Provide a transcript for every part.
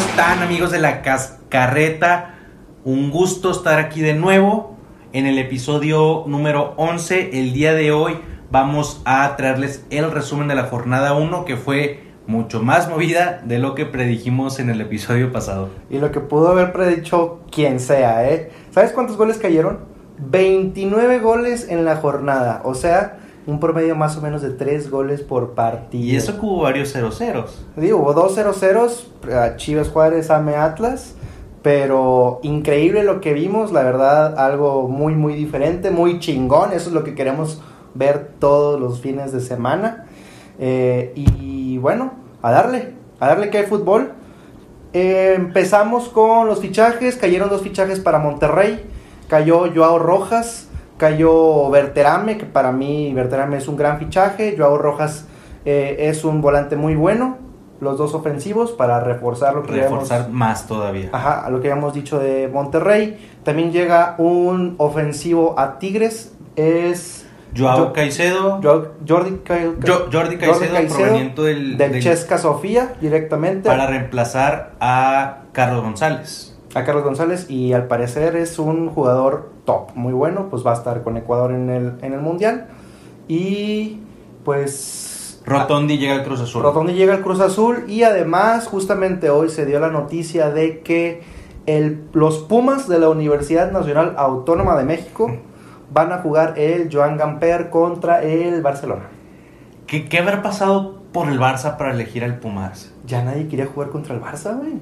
están amigos de la Cascarreta? Un gusto estar aquí de nuevo en el episodio número 11. El día de hoy vamos a traerles el resumen de la jornada 1 que fue mucho más movida de lo que predijimos en el episodio pasado. Y lo que pudo haber predicho quien sea, ¿eh? ¿Sabes cuántos goles cayeron? 29 goles en la jornada, o sea, un promedio más o menos de 3 goles por partido. Y eso que hubo varios 0-0. Digo, hubo dos 0-0, Chivas Juárez, Ame Atlas, pero increíble lo que vimos, la verdad, algo muy, muy diferente, muy chingón, eso es lo que queremos ver todos los fines de semana. Eh, y bueno, a darle, a darle que hay fútbol. Eh, empezamos con los fichajes, cayeron dos fichajes para Monterrey, cayó Joao Rojas, cayó Berterame, que para mí Berterame es un gran fichaje, Joao Rojas eh, es un volante muy bueno, los dos ofensivos para reforzar lo que Reforzar más todavía. Ajá, a lo que habíamos dicho de Monterrey. También llega un ofensivo a Tigres, es Joao Jo- Caicedo. Jo- Jordi, Ca- Jo- Jordi Caicedo, proveniente del, del, del- Chesca Sofía directamente para reemplazar a Carlos González. a Carlos González y al parecer es un jugador top, muy bueno, pues va a estar con Ecuador en el, en el Mundial y pues Rotondi llega al Cruz Azul. Rotondi llega al Cruz Azul y además justamente hoy se dio la noticia de que el, los Pumas de la Universidad Nacional Autónoma de México van a jugar el Joan Gamper contra el Barcelona. ¿Qué, ¿Qué habrá pasado por el Barça para elegir al Pumas? Ya nadie quería jugar contra el Barça, güey.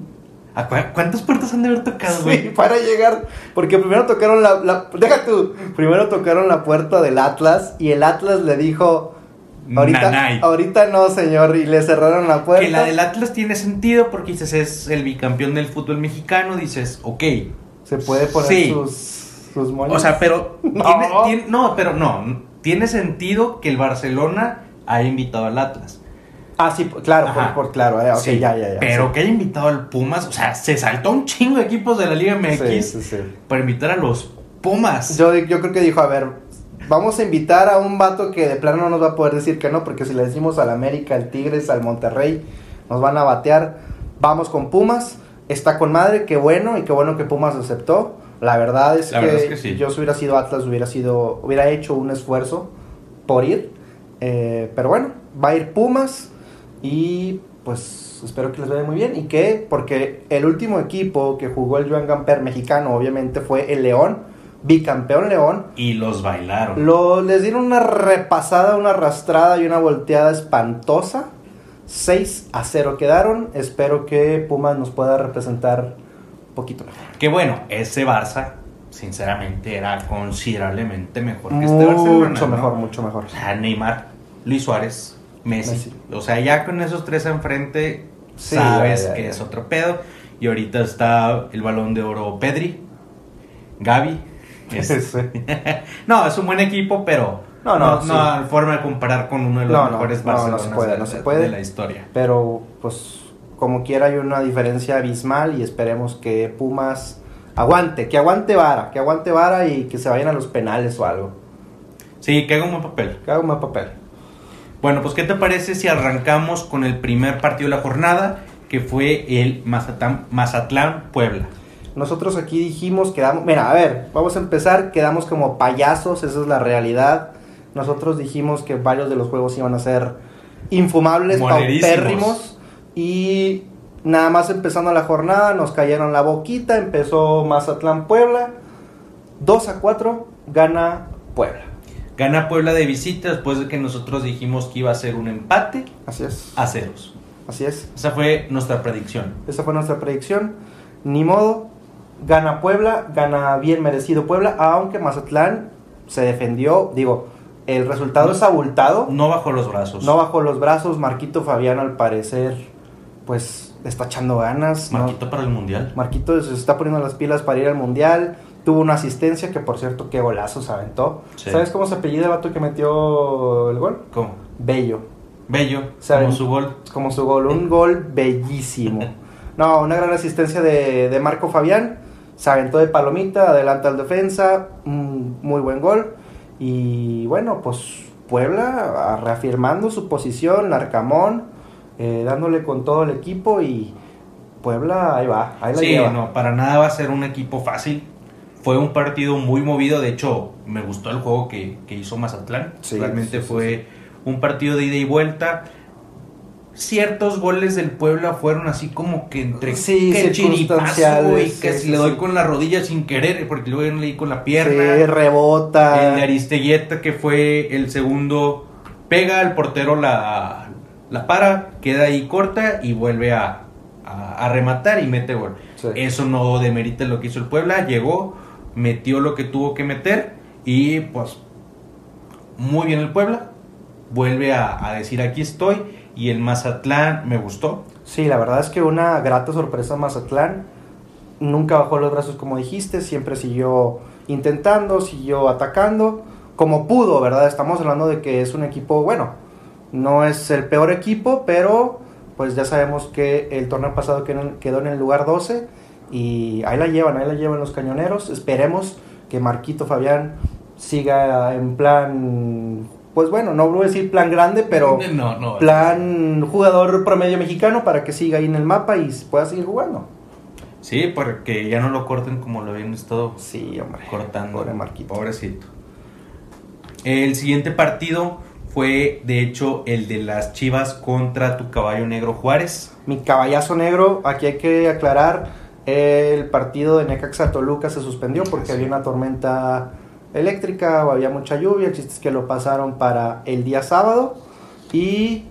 ¿A cu- ¿Cuántas puertas han de haber tocado, güey? Sí, para llegar, porque primero tocaron la, la- deja tú, primero tocaron la puerta del Atlas y el Atlas le dijo, ahorita, Nanay. ahorita no señor, y le cerraron la puerta. Que la del Atlas tiene sentido porque dices es el bicampeón del fútbol mexicano, dices, ok. Se puede poner Sí. sus, sus moños. O sea, pero No. tiene- tiene- no, pero no, tiene sentido que el Barcelona haya invitado al Atlas. Ah, sí, claro, por, por- claro, eh, Sí, ya, ya, ya. Pero sí. que haya invitado al Pumas, o sea, se saltó un chingo de equipos de la Liga MX sí. para invitar a los Pumas. Yo, yo creo que dijo, a ver, vamos a invitar a un vato que de plano no nos va a poder decir que no, porque si le decimos al América, al Tigres, al Monterrey, nos van a batear. Vamos con Pumas, está con madre, qué bueno, y qué bueno que Pumas aceptó. La verdad es, La que, verdad es que sí. yo si hubiera sido Atlas, hubiera sido, hubiera hecho un esfuerzo por ir. Eh, pero bueno, va a ir Pumas y pues espero que les vaya muy bien. ¿Y que Porque el último equipo que jugó el Joan Gamper mexicano, obviamente, fue el León, bicampeón León. Y los bailaron. Lo, les dieron una repasada, una arrastrada y una volteada espantosa. 6 a 0 quedaron. Espero que Pumas nos pueda representar un poquito mejor. Que bueno, ese Barça, sinceramente, era considerablemente mejor que este Barcelona. Mucho ¿no? mejor, mucho mejor. O sea, Neymar, Luis Suárez, Messi. Messi. O sea, ya con esos tres enfrente, Sí, sabes ya, ya, que ya. es otro pedo. Y ahorita está el balón de oro Pedri, Gaby. Es- no, es un buen equipo, pero No, no, sí. hay forma de comparar con uno de los No, no, mejores no, no Barcelonas se puede, de, no se de- puede. de la historia. Pero pues como quiera hay una diferencia abismal y esperemos que Pumas aguante, que aguante vara, que aguante vara y que se vayan a los penales o algo. Sí, que haga un buen papel. Que haga un buen papel. Bueno, pues ¿qué te parece si arrancamos con el primer partido de la jornada, que fue el Mazatlán, Mazatlán Puebla? Nosotros aquí dijimos, quedamos, mira, a ver, vamos a empezar, quedamos como payasos, esa es la realidad. Nosotros dijimos que varios de los juegos iban a ser infumables, paupérrimos, y nada más empezando la jornada nos cayeron la boquita, empezó Mazatlán Puebla, 2 a 4, gana Puebla. Gana Puebla de visita después de que nosotros dijimos que iba a ser un empate Así es, a ceros. así es. Esa fue nuestra predicción. Esa fue nuestra predicción. Ni modo, gana Puebla, gana bien merecido Puebla, aunque Mazatlán se defendió, digo, el resultado es abultado, No bajó los brazos. no bajó los brazos, Marquito Fabián al parecer, pues está echando ganas. ¿no? Marquito para el Mundial. Marquito se está poniendo las pilas para ir al Mundial, tuvo una asistencia que por cierto, qué golazo se aventó. Sí. ¿Sabes cómo se apellida el vato que metió el gol? ¿Cómo? Bello. Bello, Saben. como su gol. como su gol, un gol bellísimo. No, una gran asistencia de, de Marco Fabián, se aventó de palomita, adelanta al defensa, un muy buen gol. Y bueno, pues Puebla ah, reafirmando su posición, Larcamón, eh, dándole con todo el equipo y Puebla, ahí va, ahí la Sí, lleva. no, para nada va a ser un equipo fácil. Fue un partido muy movido, de hecho, me gustó el juego que, que hizo Mazatlán. Sí, Realmente sí, fue un partido de ida y vuelta. Ciertos goles del Puebla fueron así como que entre Sí, que chiripazo y que sí, si sí, le doy con la rodilla sin querer, porque luego le di con la pierna. Sí, rebota. El de Aristeguieta, que fue el segundo, pega, el portero la, la para, queda ahí corta y vuelve a, a- a rematar y mete gol. Eso no demerita lo que hizo el Puebla, llegó, metió lo que tuvo que meter y pues muy bien el Puebla, vuelve a, decir aquí estoy y el Mazatlán me gustó. Sí, la verdad es que una grata sorpresa Mazatlán. Nunca bajó los brazos como dijiste, siempre siguió intentando, siguió atacando, como pudo, ¿verdad? Estamos hablando de que es un equipo, bueno, no es el peor equipo, pero pues ya sabemos que el torneo pasado quedó en el lugar 12 y ahí la llevan, ahí la llevan los cañoneros. Esperemos que Marquito Fabián siga en plan, pues bueno, no voy a decir plan grande, pero no, no, plan jugador promedio mexicano para que siga ahí en el mapa y pueda seguir jugando. Sí, porque ya no lo corten como lo habían estado Sí, hombre. cortando. Pobre Marquito. Pobrecito. El siguiente partido fue, de hecho, el de las Chivas contra tu caballo negro Juárez. Mi caballazo negro, aquí hay que aclarar, el partido de Necaxa Toluca se suspendió porque Sí. había una tormenta eléctrica o había mucha lluvia, el chiste es que lo pasaron para el día sábado y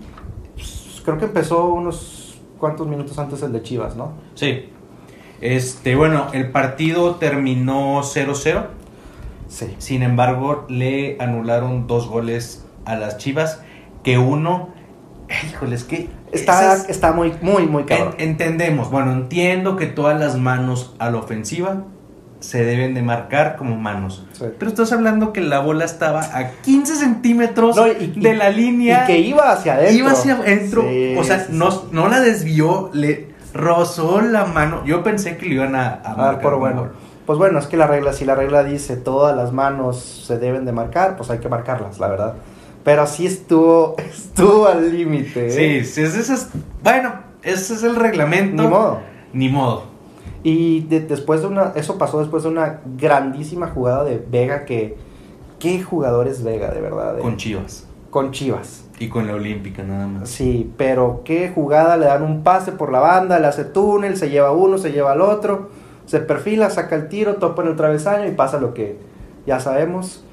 pues, creo que empezó unos cuantos minutos antes el de Chivas, ¿no? Sí. Este, bueno, el partido terminó 0-0. Sí. Sin embargo, le anularon dos goles a las Chivas. Que uno, híjole, es que. Está, está muy, muy, muy cabrón. En- entendemos, bueno, entiendo que todas las manos a la ofensiva se deben de marcar como manos. Sí. Pero estás hablando que la bola estaba a 15 centímetros No, y- y- de la línea. Y que iba hacia adentro. Iba hacia adentro. Sí, o sea, sí, no, no la desvió, le rozó la mano. Yo pensé que le iban a, a Ah, marcar por un bueno. Pues bueno, es que la regla, si la regla dice todas las manos se deben de marcar, pues hay que marcarlas, la verdad. Pero sí estuvo, estuvo al límite. ¿eh? Sí, sí, ese es, bueno, ese es el reglamento. Ni modo. Ni modo. Y de- después de una, eso pasó después de una grandísima jugada de Vega que, qué jugador es Vega, de verdad. eh? Con Chivas. Con Chivas. Y con la Olímpica, nada más. Sí, pero qué jugada, le dan un pase por la banda, le hace túnel, se lleva uno, se lleva al otro, se perfila, saca el tiro, topa en el travesaño y pasa lo que ya sabemos.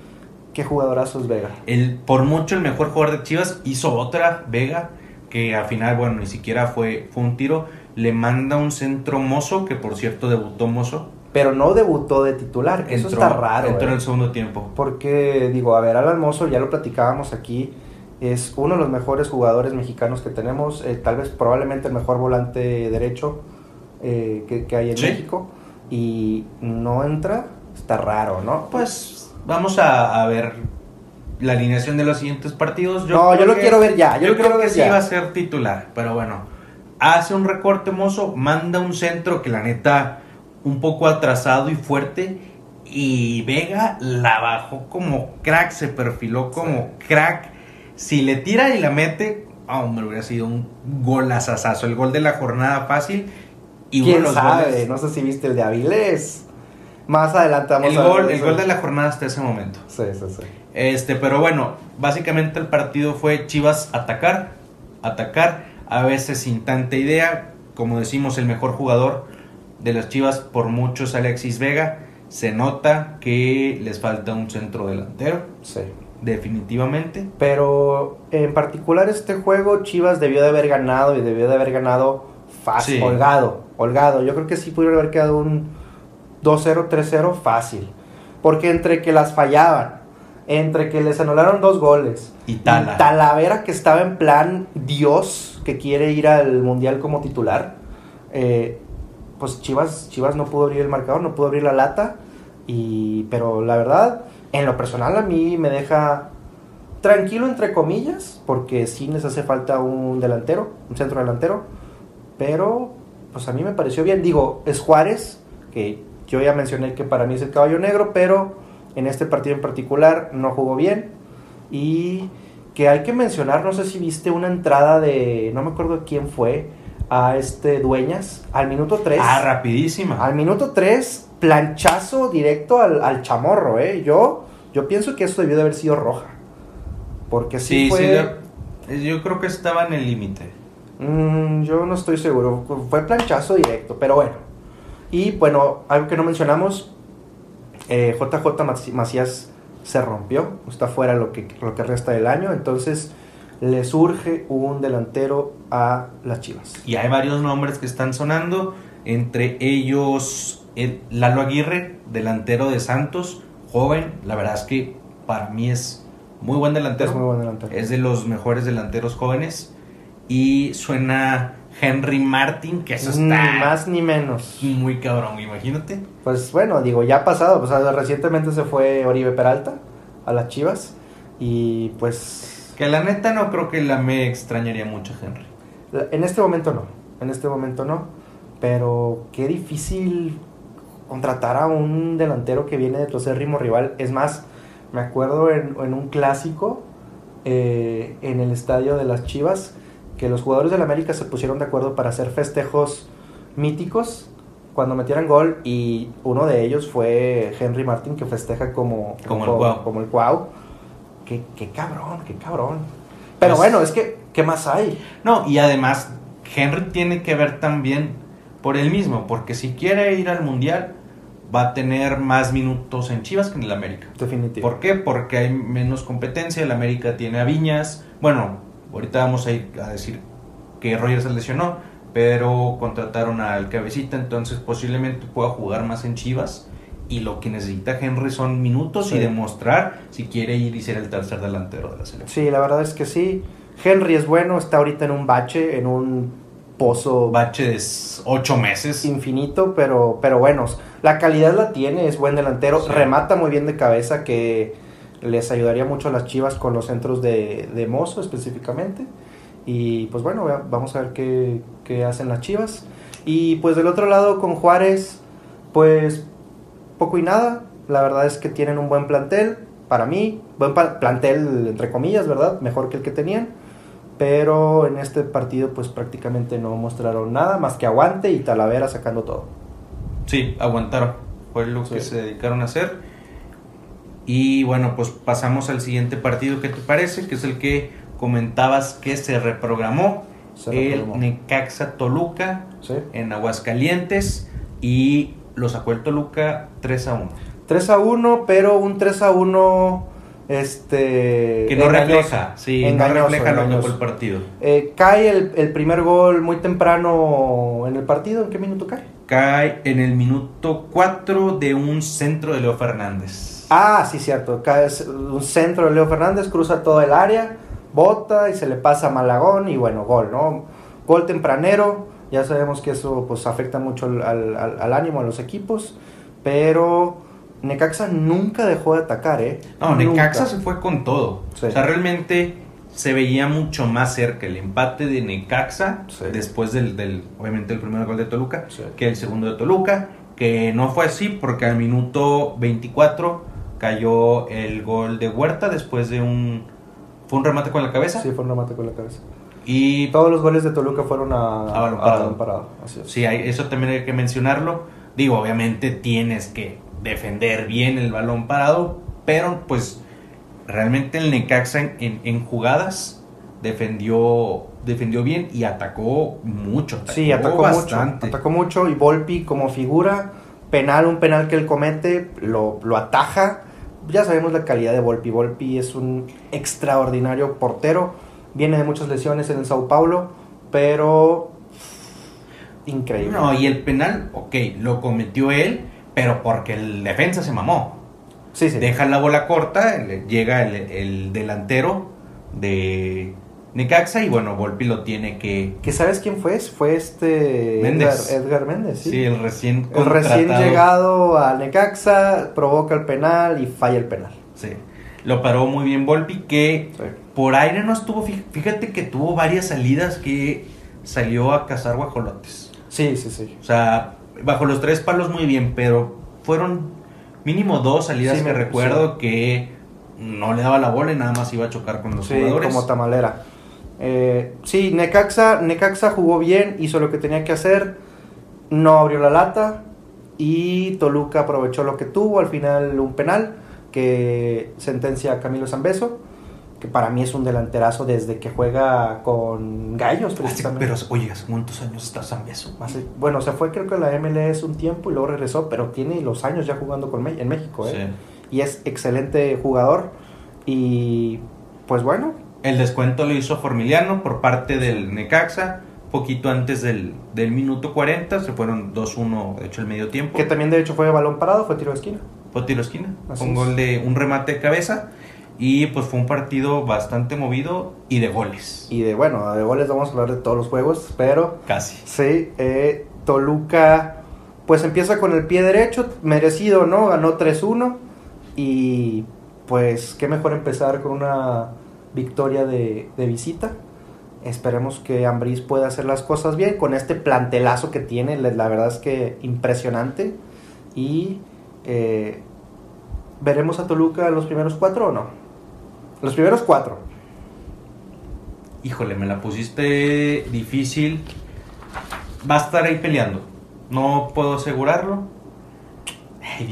Qué jugadorazo es Vega. El, por mucho el mejor jugador de Chivas hizo otra, Vega, que al final, bueno, ni siquiera fue, fue un tiro. Le manda un centro Mozo, que por cierto debutó Mozo. Pero no debutó de titular, eso está raro. Entró eh. en el segundo tiempo. Porque, digo, a ver, Alan Mozo, ya lo platicábamos aquí, es uno de los mejores jugadores mexicanos que tenemos, eh, tal vez probablemente el mejor volante derecho eh, que, que hay en Sí. México, y no entra, está raro, ¿no? Pues vamos a, a ver la alineación de los siguientes partidos. No, yo lo que- quiero ver ya, yo Yo, lo creo quiero que ver sí ya. va a ser titular, pero bueno. Hace un recorte mozo, manda un centro que la neta un poco atrasado y fuerte y Vega la bajó como crack, se perfiló como crack. Si le tira y la mete, ah, hombre, hubiera sido un golazazazo, el gol de la jornada fácil y uno de ¿Quién los sabe? goles- No sé si viste el de Avilés. Más adelante vamos el a ver gol, el eso. gol de la jornada hasta ese momento. Sí, sí, sí. Este, pero bueno, básicamente el partido fue Chivas atacar, atacar, a veces sin tanta idea. Como decimos, el mejor jugador de las Chivas por mucho es Alexis Vega. Se nota que les falta un centro delantero, Sí. definitivamente. Pero en particular este juego Chivas debió de haber ganado y debió de haber ganado fácil, Sí. holgado, holgado. Yo creo que sí pudieron haber quedado un 2-0, 3-0 fácil. Porque entre que las fallaban, entre que les anularon dos goles, Y Tala. y Talavera que estaba en plan Dios, que quiere ir al Mundial como titular, eh, pues Chivas, Chivas no pudo abrir el marcador, no pudo abrir la lata, y, pero la verdad, en lo personal a mí me deja tranquilo entre comillas, porque sí les hace falta un delantero, un centro delantero, pero pues a mí me pareció bien, digo, es Juárez, que yo ya mencioné que para mí es el caballo negro, pero en este partido en particular no jugó bien, y que hay que mencionar, no sé si viste una entrada de, no me acuerdo quién fue, a este Dueñas al minuto 3. Ah, rapidísima. Al minuto 3, planchazo directo al, al chamorro, ¿eh? Yo, yo pienso que eso debió de haber sido roja. Porque sí, Sí, fue... sí, yo creo que estaba en el límite. Mm, yo no estoy seguro. Fue planchazo directo, pero bueno. Y bueno, algo que no mencionamos, eh, JJ Maci- Macías se rompió, está fuera lo que, lo que resta del año, entonces le surge un delantero a las Chivas. Y hay varios nombres que están sonando, entre ellos el Lalo Aguirre, delantero de Santos, joven, la verdad es que para mí es muy buen delantero. Es muy buen delantero. Es de los mejores delanteros jóvenes. Y suena Henry Martin, que eso Ni está más ni menos. muy cabrón, imagínate. Pues bueno, digo, ya ha pasado, pues ah, recientemente se fue Oribe Peralta a las Chivas y pues Que la neta no creo que la me extrañaría mucho Henry. En este momento no, en este momento no, pero qué difícil contratar a un delantero que viene de tu acérrimo rival. Es más, me acuerdo en, en un clásico eh, en el estadio de las Chivas que los jugadores del América se pusieron de acuerdo para hacer festejos míticos cuando metieran gol y uno de ellos fue Henry Martin que festeja como, Como el Cuau. como el Cuau. Qué, qué cabrón, qué cabrón. Pero Pues- bueno, es que, ¿qué más hay? No, y además Henry tiene que ver también por él mismo, porque si quiere ir al Mundial va a tener más minutos en Chivas que en el América. Definitivo. ¿Por qué? Porque hay menos competencia, el América tiene a Viñas, bueno, ahorita vamos a ir a decir que Roger se lesionó, pero contrataron al cabecita, entonces posiblemente pueda jugar más en Chivas. Y lo que necesita Henry son minutos Sí. y demostrar si quiere ir y ser el tercer delantero de la selección. Sí, la verdad es que sí. Henry es bueno, está ahorita en un bache, en un pozo Bache de ocho meses. infinito, pero, pero bueno, la calidad la tiene, es buen delantero, Sí. remata muy bien de cabeza, que les ayudaría mucho a las Chivas con los centros de, de Mozo específicamente. Y pues bueno, vamos a ver qué, qué hacen las Chivas. Y pues del otro lado con Juárez, pues poco y nada. La verdad es que tienen un buen plantel, para mí, buen plantel entre comillas, ¿verdad? Mejor que el que tenían. Pero en este partido pues prácticamente no mostraron nada más que aguante y Talavera sacando todo. Sí, aguantaron. Fue lo que Sí. se dedicaron a hacer. Y bueno, pues pasamos al siguiente partido. ¿Qué te parece? Que es el que comentabas que se reprogramó. Se el reprogramó. Necaxa Toluca ¿Sí? en Aguascalientes. Y lo sacó el Toluca 3 a 1. 3 a 1, pero un 3 a 1 este Que no engañoso. refleja, sí, no Engañoso, refleja lo que fue el partido. Eh, cae el, el primer gol muy temprano en el partido. ¿En qué minuto cae? Cae en el minuto 4 de un centro de Leo Fernández. Ah, sí, cierto. Es un centro de Leo Fernández, cruza todo el área, bota y se le pasa a Malagón y bueno, gol, ¿no? Gol tempranero. Ya sabemos que eso pues afecta mucho al, al- al- al ánimo a los equipos, pero Necaxa nunca dejó de atacar, ¿eh? No, Nunca. Necaxa se fue con todo. Sí. O sea, realmente se veía mucho más cerca el empate de Necaxa Sí. después del, del, obviamente, el primer gol de Toluca Sí. que el segundo de Toluca, que no fue así porque al minuto 24 cayó el gol de Huerta después de un... Fue un remate con la cabeza. Sí, fue un remate con la cabeza. Y Todos los goles de Toluca fueron a, A balón parado. balón parado, así es. sí, hay- eso también hay que mencionarlo. Digo, obviamente tienes que defender bien el balón parado, pero pues realmente el Necaxa en, en- en jugadas defendió defendió bien y atacó mucho. Sí, atacó bastante. mucho. Atacó mucho y Volpi como figura, penal, un penal que él comete, lo, lo ataja. Ya sabemos la calidad de Volpi. Volpi es un extraordinario portero. Viene de muchas lesiones en el Sao Paulo, pero increíble. No, y el penal, ok, lo cometió él, pero porque el defensa se mamó. sí, sí. Deja la bola corta, le- llega el, el delantero de Necaxa y bueno, Volpi lo tiene que... ¿Que sabes quién fue? Fue este Méndez. Edgar, Edgar Méndez, sí. Sí, el recién el recién contratado. llegado a Necaxa provoca el penal y falla el penal. Sí, lo paró muy bien Volpi, que Sí. por aire no estuvo... fí- Fíjate que tuvo varias salidas que salió a cazar guajolotes. Sí, sí, sí. O sea, bajo los tres palos muy bien, pero fueron mínimo dos salidas Sí, que me- recuerdo que no le daba la bola y nada más iba a chocar con los Sí, jugadores. como tamalera. Eh, sí, Necaxa, Necaxa jugó bien, hizo lo que tenía que hacer, no abrió la lata y Toluca aprovechó lo que tuvo, al final un penal que sentencia a Camilo Zambeso, que para mí es un delanterazo desde que juega con Gallos precisamente. Pero, oye, ¿hace cuántos años está Zambeso? Hace- bueno, se fue creo que a la MLS un tiempo y luego regresó, pero tiene los años ya jugando con en México, ¿eh? Sí. Y es excelente jugador y pues bueno, El descuento lo hizo Formiliano por parte del Necaxa, poquito antes del, del minuto 40, se fueron 2-1, de hecho, el medio tiempo. que también de hecho fue balón parado, fue tiro de esquina. Fue tiro de esquina, Así un es. gol de un remate de cabeza y pues fue un partido bastante movido y de goles. Y de bueno, de goles vamos a hablar de todos los juegos, pero Casi. sí, eh, Toluca pues empieza con el pie derecho, merecido, ¿no? Ganó 3-1 y pues qué mejor empezar con una victoria de, de visita. Esperemos que Ambriz pueda hacer las cosas bien con este plantelazo que tiene, la verdad es que impresionante. Y eh, veremos a Toluca los primeros cuatro o no. Los primeros cuatro. Híjole, me la pusiste difícil. Va a estar ahí peleando. No puedo asegurarlo.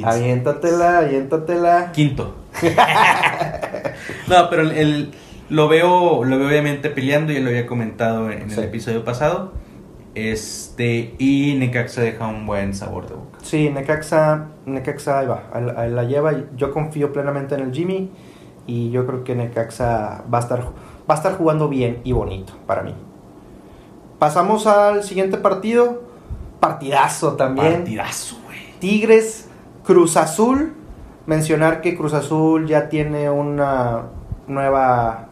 Aviéntatela, aviéntatela. Quinto. no, pero el, el- lo veo, lo veo obviamente peleando, ya lo había comentado en Sí. el episodio pasado. Este, y Necaxa deja un buen sabor de boca. Sí, Necaxa, Necaxa ahí va, la lleva. Yo confío plenamente en el Jimmy y yo creo que Necaxa va a estar, va a estar jugando bien y bonito para mí. Pasamos al siguiente partido, partidazo también. Partidazo, güey. Tigres, Cruz Azul. Mencionar que Cruz Azul ya tiene una nueva,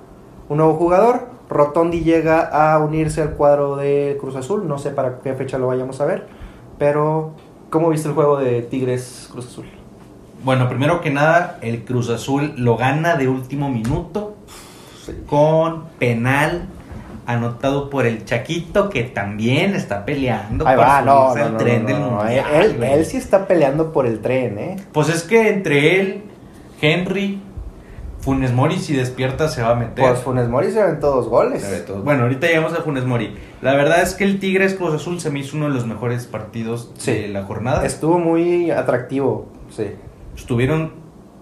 un nuevo jugador. Rotondi llega a unirse al cuadro de Cruz Azul. No sé para qué fecha lo vayamos a ver. Pero, ¿cómo viste el juego de Tigres Cruz Azul? Bueno, primero que nada, el Cruz Azul lo gana de último minuto con penal anotado por el Chaquito, que también está peleando Ahí por va, no, no, al no, tren no, del mundial. Él, él sí está peleando por el tren, ¿eh? Pues es que entre él, Henry, Funes Mori, si despierta, se va a meter. Pues Funes Mori se aventó dos goles. Todo. Bueno, ahorita llegamos a Funes Mori. La verdad es que el Tigres Cruz Azul se me hizo uno de los mejores partidos Sí. de la jornada. Estuvo muy atractivo, sí. Estuvieron,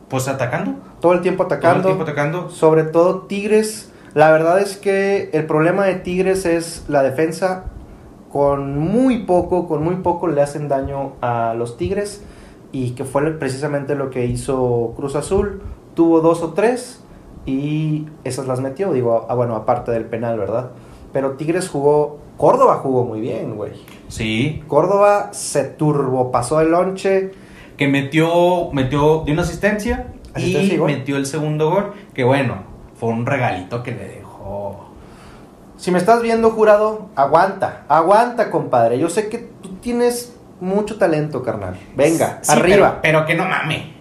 pues, atacando. Todo el tiempo Todo atacando. el tiempo atacando. Sobre todo Tigres. La verdad es que el problema de Tigres es la defensa. Con muy poco, con muy poco le hacen daño a los Tigres. Y que fue precisamente lo que hizo Cruz Azul. Tuvo dos o tres y esas las metió. Digo, ah, bueno, aparte del penal, ¿verdad? Pero Tigres jugó. Córdoba jugó muy bien, güey. Sí. Córdoba se turbopasó el lonche. Que metió, metió, dio una asistencia, Asistencia y metió el segundo gol. Que bueno, fue un regalito que le dejó. Si me estás viendo, jurado, aguanta, aguanta, compadre. Yo sé que tú tienes mucho talento, carnal. Venga, Sí, arriba. Pero, pero que no mame.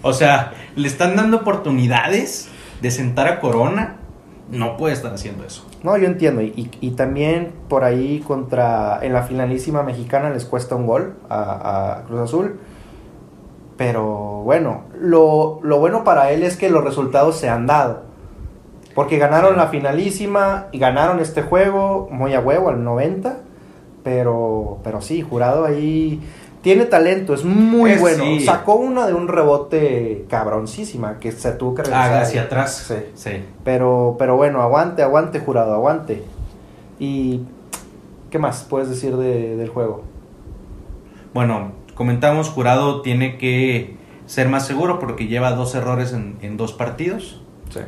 O sea, le están dando oportunidades de sentar a Corona. No puede estar haciendo eso. No, yo entiendo. Y, y- y también por ahí contra, en la finalísima mexicana les cuesta un gol a, a Cruz Azul. Pero bueno, lo, lo bueno para él es que los resultados se han dado. Porque ganaron Sí. la finalísima y ganaron este juego muy a huevo al 90. Pero, pero sí, jurado ahí tiene talento, es muy bueno. sí. Sacó una de un rebote cabroncísima que se tuvo que regresar. Ah, hacia atrás. Sí. sí. Pero, pero bueno, aguante, aguante, jurado, aguante. Y, ¿qué más puedes decir de- del juego? Bueno, comentamos, Jurado tiene que ser más seguro porque lleva dos errores en, en dos partidos. Sí.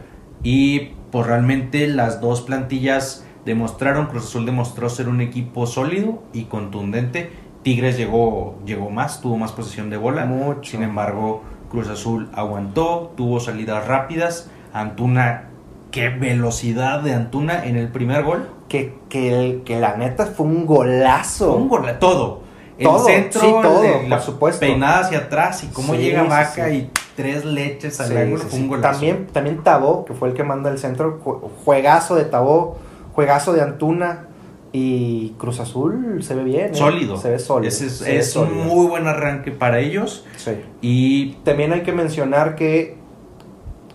Y pues realmente las dos plantillas demostraron, Cruz Azul demostró ser un equipo sólido y contundente. Tigres llegó, llegó más, tuvo más posesión de bola. Mucho. Sin embargo, Cruz Azul aguantó, tuvo salidas rápidas. Antuna, qué velocidad de Antuna en el primer gol. Que, que, el- que la neta fue un golazo. Un gol, todo. El Todo, centro, sí, todo, por supuesto. peinada hacia atrás y cómo Sí, llega Vaca sí. y tres leches al ángulo, fue un golazo. También, también Tabó, que fue el que manda el centro, jue- juegazo de Tabó, juegazo de Antuna y Cruz Azul se ve bien. ¿eh? sólido. Se ve sólido. Ese es, un muy buen arranque para ellos. Sí. Y También hay que mencionar que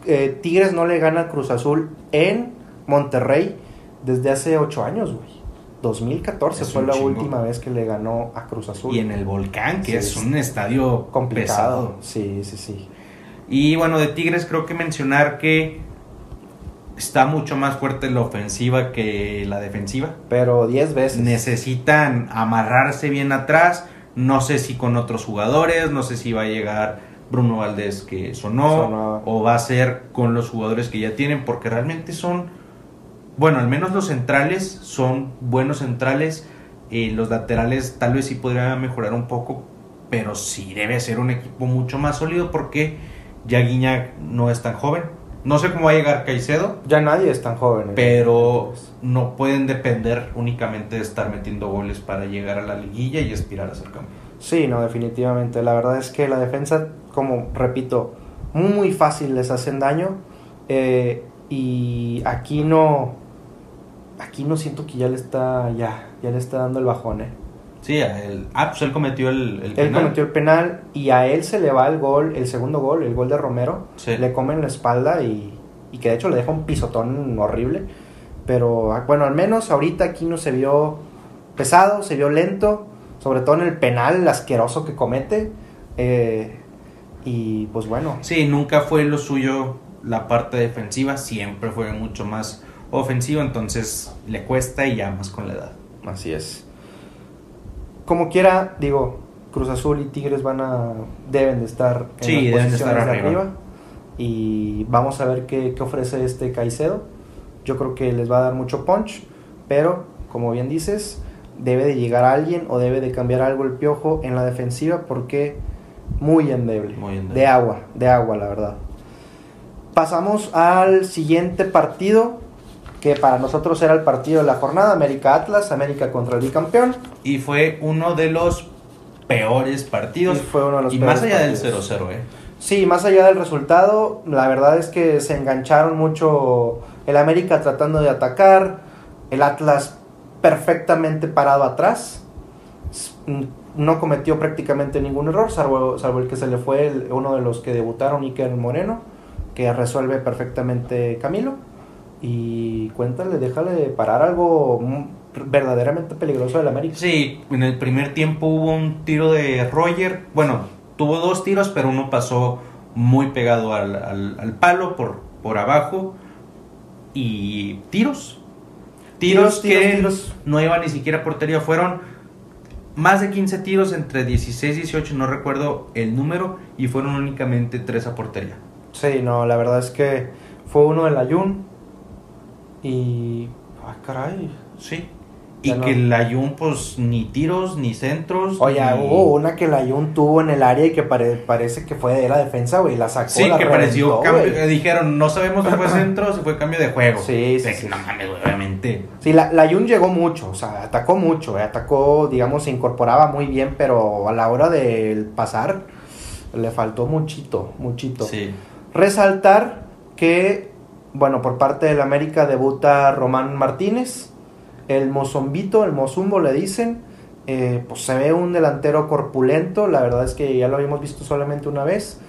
eh, Tigres no le gana a Cruz Azul en Monterrey desde hace ocho años, güey. 2014 Es fue la chingo. última vez que le ganó a Cruz Azul. Y en el Volcán, que Sí, es es un estadio complicado. pesado. Sí, sí, sí. Y bueno, de Tigres creo que mencionar que está mucho más fuerte la ofensiva que la defensiva. Pero 10 veces. Necesitan amarrarse bien atrás. No sé si con otros jugadores, no sé si va a llegar Bruno Valdés que sonó, Sonó. o va a ser con los jugadores que ya tienen, porque realmente son, bueno, al menos los centrales son buenos centrales. eh, los laterales tal vez sí podrían mejorar un poco, pero sí debe ser un equipo mucho más sólido porque ya Guiñac no es tan joven. No sé cómo va a llegar Caicedo, Ya nadie es tan joven. pero no pueden depender únicamente de estar metiendo goles para llegar a la liguilla y aspirar a ser campeón. Sí, no, definitivamente. La verdad es que la defensa, como repito, muy fácil les hacen daño. eh, y aquí no. Aquí no siento que ya le está. Ya, ya le está dando el bajón, eh. Sí, a él, ah, pues él cometió el, el Él penal. cometió el penal y a él se le va el gol, el segundo gol, el gol de Romero. Sí. Le come en la espalda y, y que de hecho le deja un pisotón horrible. Pero ah, bueno, al menos ahorita aquí no se vio pesado, se vio lento, sobre todo en el penal, el asqueroso que comete. eh, y pues bueno, Sí, nunca fue lo suyo la parte defensiva, siempre fue mucho más ofensivo, entonces le cuesta y ya más con la edad. así es. Como quiera, digo, Cruz Azul y Tigres van a deben de estar en Sí, las deben de posiciones estar de arriba. Y vamos a ver qué, qué ofrece este Caicedo. Yo creo que les va a dar mucho punch, pero como bien dices, debe de llegar alguien o debe de cambiar algo el piojo en la defensiva porque muy endeble. Muy endeble. De agua, de agua, la verdad. Pasamos al siguiente partido, que para nosotros era el partido de la jornada, América Atlas, América contra el bicampeón. Y fue uno de los peores partidos. Y fue uno de los y peores más allá partidos. del 0-0, ¿eh? Sí, más allá del resultado, la verdad es que se engancharon mucho el América tratando de atacar, el Atlas perfectamente parado atrás, n- no cometió prácticamente ningún error, salvo, salvo el que se le fue el- uno de los que debutaron, Iker Moreno, que resuelve perfectamente Camilo. Y cuéntale, déjale parar algo verdaderamente peligroso del América. Sí, en el primer tiempo hubo un tiro de Roger. Bueno, tuvo dos tiros, pero uno pasó muy pegado al, al- al palo por, por abajo. Y tiros. Tiros, Tiros, que tiros, tiros. no iban ni siquiera a portería. Fueron más de 15 tiros entre 16 y 18, no recuerdo el número. Y fueron únicamente 3 a portería. Sí, no, la verdad es que fue uno del Ayun. Y. ¡Ay, caray! Sí. Y Ya no- que el Ayun, pues ni tiros, ni centros. Oye, ni- hubo una que el Ayun tuvo en el área y que pare- parece que fue de la defensa, güey. La sacó. Sí, la que pareció cambio. Dijeron, no sabemos si fue centro si fue cambio de juego. Sí, sí, que sí. No mames, obviamente. Sí, la, la Ayun llegó mucho, o sea, atacó mucho, eh, atacó, digamos, se incorporaba muy bien, pero a la hora del pasar le faltó muchito, muchito. Sí. Resaltar que, bueno, por parte del América debuta Román Martínez, el Mozombito, el Mozumbo le dicen, eh, pues se ve un delantero corpulento, la verdad es que ya lo habíamos visto solamente una vez,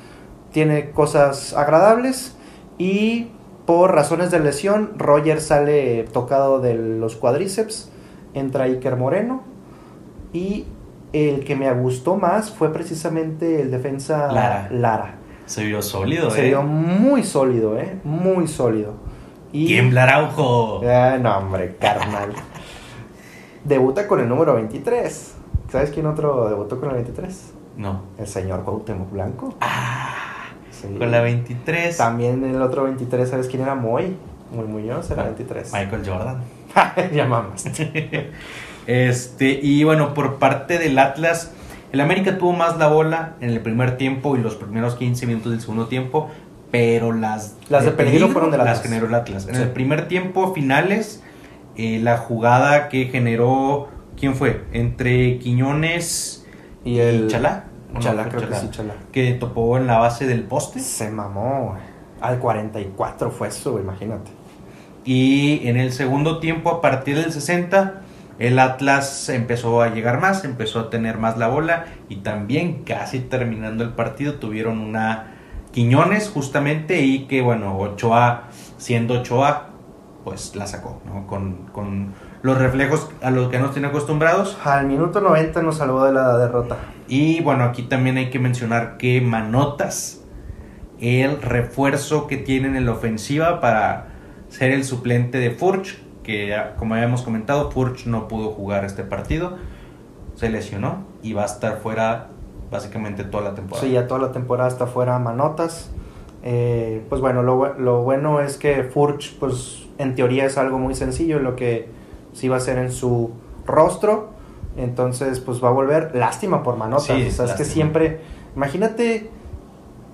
tiene cosas agradables y por razones de lesión Roger sale tocado de los cuádriceps, entra Iker Moreno y el que me gustó más fue precisamente el defensa Lara. Lara. Se vio sólido, Se eh. vio muy sólido, ¿eh? Muy sólido. Y... Tiembla Araujo. Ah, no, hombre, carnal. Debuta con el número 23. ¿Sabes quién otro debutó con el 23? No. El señor Cuauhtémoc Blanco. Ah, Sí. con la 23. También el otro 23, ¿sabes quién era? Moy. Muy Muñoz era 23. Michael Jordan. ya mamas. Este, y bueno, por parte del Atlas, el América tuvo más la bola en el primer tiempo y los primeros 15 minutos del segundo tiempo, pero las, Las de peligro fueron del las Atlas. generó el Atlas. En Sí. el primer tiempo, finales, eh, la jugada que generó, ¿quién fue? Entre Quiñones Y el. Chalá. ¿O no Chalá, creo que sí, Chalá. Que topó en la base del poste. Se mamó. Al 44 fue eso, imagínate. Y en el segundo tiempo, a partir del 60, el Atlas empezó a llegar más, empezó a tener más la bola y también casi terminando el partido tuvieron una Quiñones justamente y que bueno, Ochoa, siendo Ochoa, pues la sacó, ¿no? Con, con los reflejos a los que nos tiene acostumbrados. Al minuto 90 nos salvó de la derrota. Y bueno, aquí también hay que mencionar que Manotas, el refuerzo que tienen en la ofensiva para ser el suplente de Furch, que como habíamos comentado, Furch no pudo jugar este partido, se lesionó y va a estar fuera básicamente toda la temporada. Sí, ya toda la temporada está fuera Manotas. Eh, pues bueno, lo, lo, bueno es que Furch, pues en teoría es algo muy sencillo, lo que sí va a ser en su rostro. Entonces, pues va a volver. Lástima por Manotas. Sí, o sea, es que siempre. Imagínate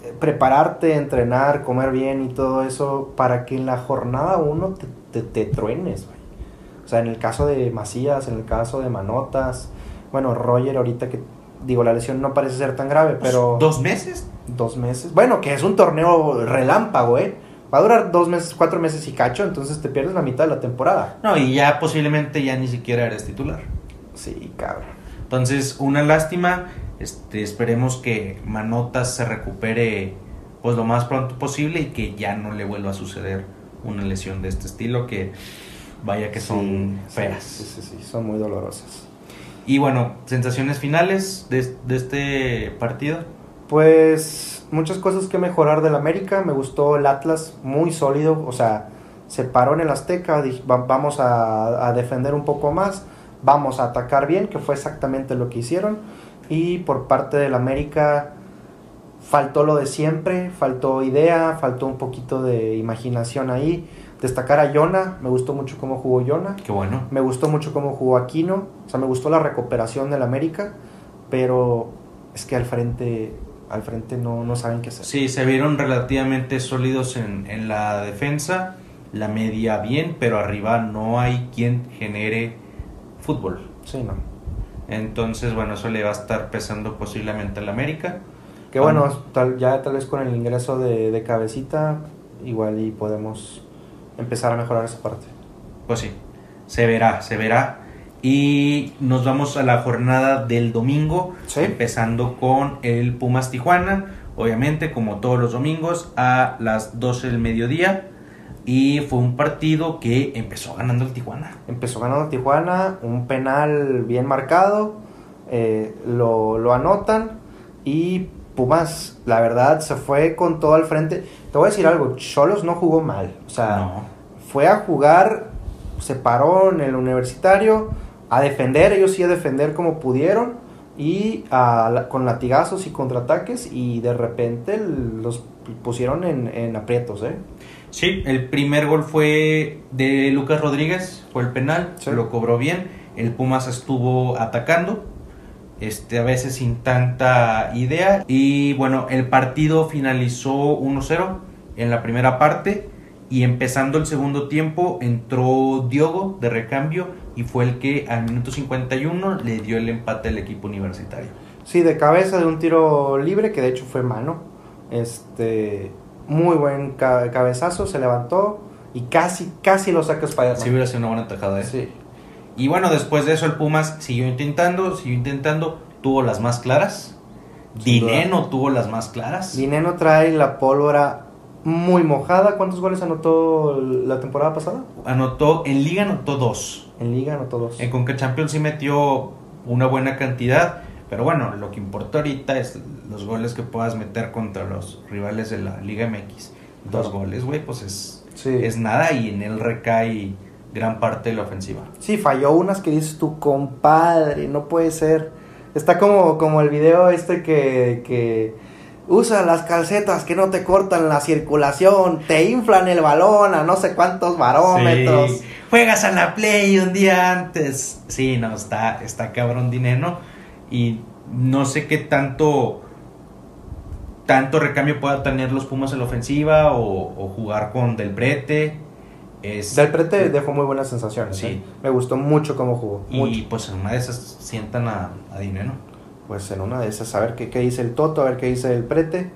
eh, prepararte, entrenar, comer bien y todo eso para que en la jornada uno te, te, te truenes, güey. O sea, en el caso de Macías, en el caso de Manotas. Bueno, Roger, ahorita que. Digo, la lesión no parece ser tan grave, pero. ¿Dos meses? Dos meses. Bueno, que es un torneo relámpago, ¿eh? Va a durar dos meses, cuatro meses y cacho, entonces te pierdes la mitad de la temporada. No, y ya posiblemente ya ni siquiera eres titular. Sí, cabrón. Entonces, una lástima. Este, esperemos que Manotas se recupere pues lo más pronto posible y que ya no le vuelva a suceder una lesión de este estilo que vaya que son Sí, feas. Sí, sí, sí, son muy dolorosas. Y bueno, sensaciones finales de, de este partido. Pues muchas cosas que mejorar del América. Me gustó el Atlas, muy sólido. O sea, se paró en el Azteca. dije, "Va- vamos a, a defender un poco más. Vamos a atacar bien, que fue exactamente lo que hicieron. Y por parte del América faltó lo de siempre. Faltó idea, faltó un poquito de imaginación ahí. Destacar a Yona. Me gustó mucho cómo jugó Yona. Qué bueno. Me gustó mucho cómo jugó Aquino. O sea, me gustó la recuperación del América. Pero es que al frente, al frente no, no saben qué hacer. Sí, se vieron relativamente sólidos en, en la defensa. La media bien, pero arriba no hay quien genere fútbol. Sí, no. Entonces, bueno, eso le va a estar pesando posiblemente al América. Que bueno, tal, ya tal vez con el ingreso de, de cabecita, igual y podemos empezar a mejorar esa parte. Pues sí, se verá, se verá. Y nos vamos a la jornada del domingo, Sí. empezando con el Pumas Tijuana, obviamente como todos los domingos a las 12 del mediodía. Y fue un partido que empezó ganando el Tijuana. Empezó ganando Tijuana, un penal bien marcado, eh, lo, lo anotan y Pumas, la verdad, se fue con todo al frente. Te voy a decir algo, Cholos no jugó mal, o sea, No. fue a jugar, se paró en el universitario, a defender, ellos sí a defender como pudieron, y a con latigazos y contraataques, y de repente los pusieron en, en aprietos, ¿eh? Sí, el primer gol fue de Lucas Rodríguez, fue el penal, Sí. lo cobró bien. El Pumas estuvo atacando, este, a veces sin tanta idea. Y bueno, el partido finalizó 1-0 en la primera parte. Y empezando el segundo tiempo, entró Diogo de recambio y fue el que al minuto 51 le dio el empate al equipo universitario. Sí, de cabeza de un tiro libre, que de hecho fue mano. Este, muy buen ca- cabezazo, se levantó y casi, casi lo saca Spider-Man. Sí, hubiera sido una buena tajada. ¿eh? Sí. Y bueno, después de eso el Pumas siguió intentando, siguió intentando, tuvo las más claras. Dineno tuvo las más claras. Dineno trae la pólvora muy mojada. ¿Cuántos goles anotó la temporada pasada? Anotó, en Liga anotó dos. En Liga anotó dos. En Conca Champions sí metió una buena cantidad. Pero bueno, lo que importa ahorita es los goles que puedas meter contra los rivales de la Liga MX. Dos goles, güey, pues es, Sí. es nada y en él recae gran parte de la ofensiva. Sí, falló unas que dices tú, compadre, no puede ser. Está como, como el video este que, que usa las calcetas que no te cortan la circulación, te inflan el balón a no sé cuántos barómetros. Sí. Juegas a la Play un día antes. Sí, no, está, está cabrón dinero. Y no sé qué tanto tanto recambio pueda tener los Pumas en la ofensiva o, o jugar con Del Brete. Es, Del Prete dejó muy buenas sensaciones. Sí. ¿eh? Me gustó mucho cómo jugó. y mucho. pues en una de esas sientan a, a dinero. Pues en una de esas, a ver qué, qué dice el Toto, a ver qué dice el Prete.